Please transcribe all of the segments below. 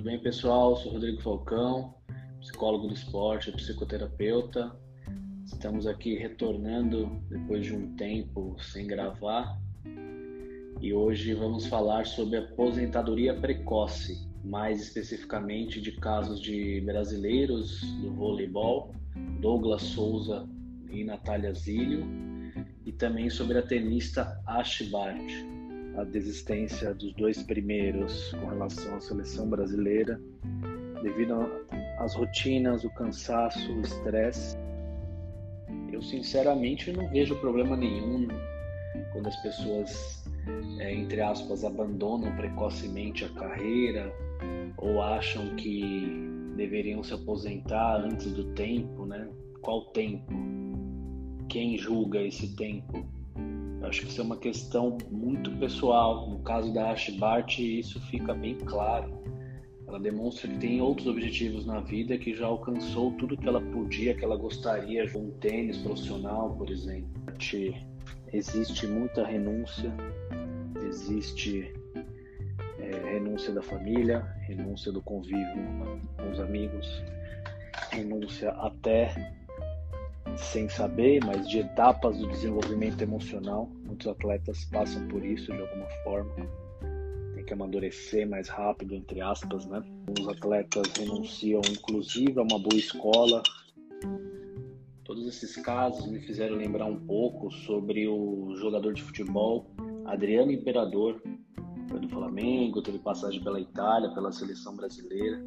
Tudo bem, pessoal? Sou Rodrigo Falcão, psicólogo do esporte, psicoterapeuta. Estamos aqui retornando depois de um tempo sem gravar e hoje vamos falar sobre aposentadoria precoce, mais especificamente de casos de brasileiros do voleibol, Douglas Souza e Natália Zílio, e também sobre a tenista Ash a desistência dos dois primeiros com relação à seleção brasileira, devido às rotinas, o cansaço, o estresse. Eu sinceramente não vejo problema nenhum quando as pessoas, é, entre aspas, abandonam precocemente a carreira ou acham que deveriam se aposentar antes do tempo, né? Qual tempo? Quem julga esse tempo? Acho que isso é uma questão muito pessoal. No caso da Ash Bart, isso fica bem claro. Ela demonstra que tem outros objetivos na vida, que já alcançou tudo que ela podia, que ela gostaria, um tênis profissional, por exemplo. Existe muita renúncia, existe é, renúncia da família, renúncia do convívio com os amigos, renúncia até sem saber, mas de etapas do desenvolvimento emocional. Muitos atletas passam por isso de alguma forma. Tem que amadurecer mais rápido, entre aspas, né? Os atletas renunciam, inclusive, a uma boa escola. Todos esses casos me fizeram lembrar um pouco sobre o jogador de futebol Adriano Imperador, foi do Flamengo, teve passagem pela Itália, pela seleção brasileira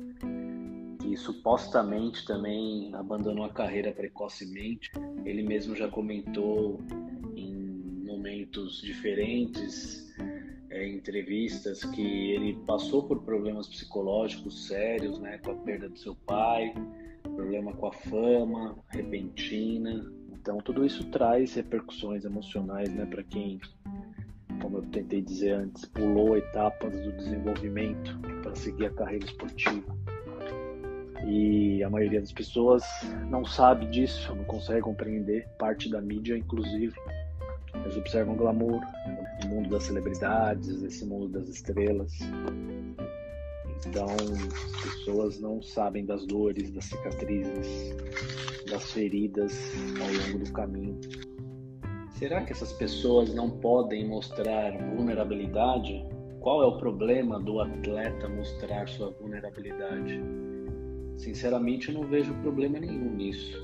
supostamente também abandonou a carreira precocemente. Ele mesmo já comentou em momentos diferentes, é, entrevistas, que ele passou por problemas psicológicos sérios, né, com a perda do seu pai, problema com a fama repentina. Então tudo isso traz repercussões emocionais, né, para quem, como eu tentei dizer antes, pulou etapas do desenvolvimento para seguir a carreira esportiva. E a maioria das pessoas não sabe disso, não consegue compreender, parte da mídia, inclusive. Eles observam glamour, o mundo das celebridades, esse mundo das estrelas. Então, as pessoas não sabem das dores, das cicatrizes, das feridas ao longo do caminho. Será que essas pessoas não podem mostrar vulnerabilidade? Qual é o problema do atleta mostrar sua vulnerabilidade? Sinceramente, eu não vejo problema nenhum nisso.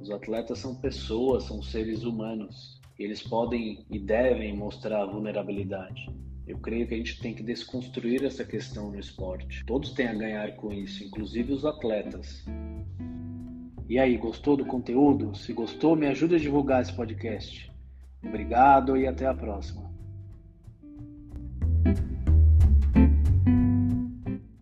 Os atletas são pessoas, são seres humanos. Eles podem e devem mostrar vulnerabilidade. Eu creio que a gente tem que desconstruir essa questão no esporte. Todos têm a ganhar com isso, inclusive os atletas. E aí, gostou do conteúdo? Se gostou, me ajude a divulgar esse podcast. Obrigado e até a próxima.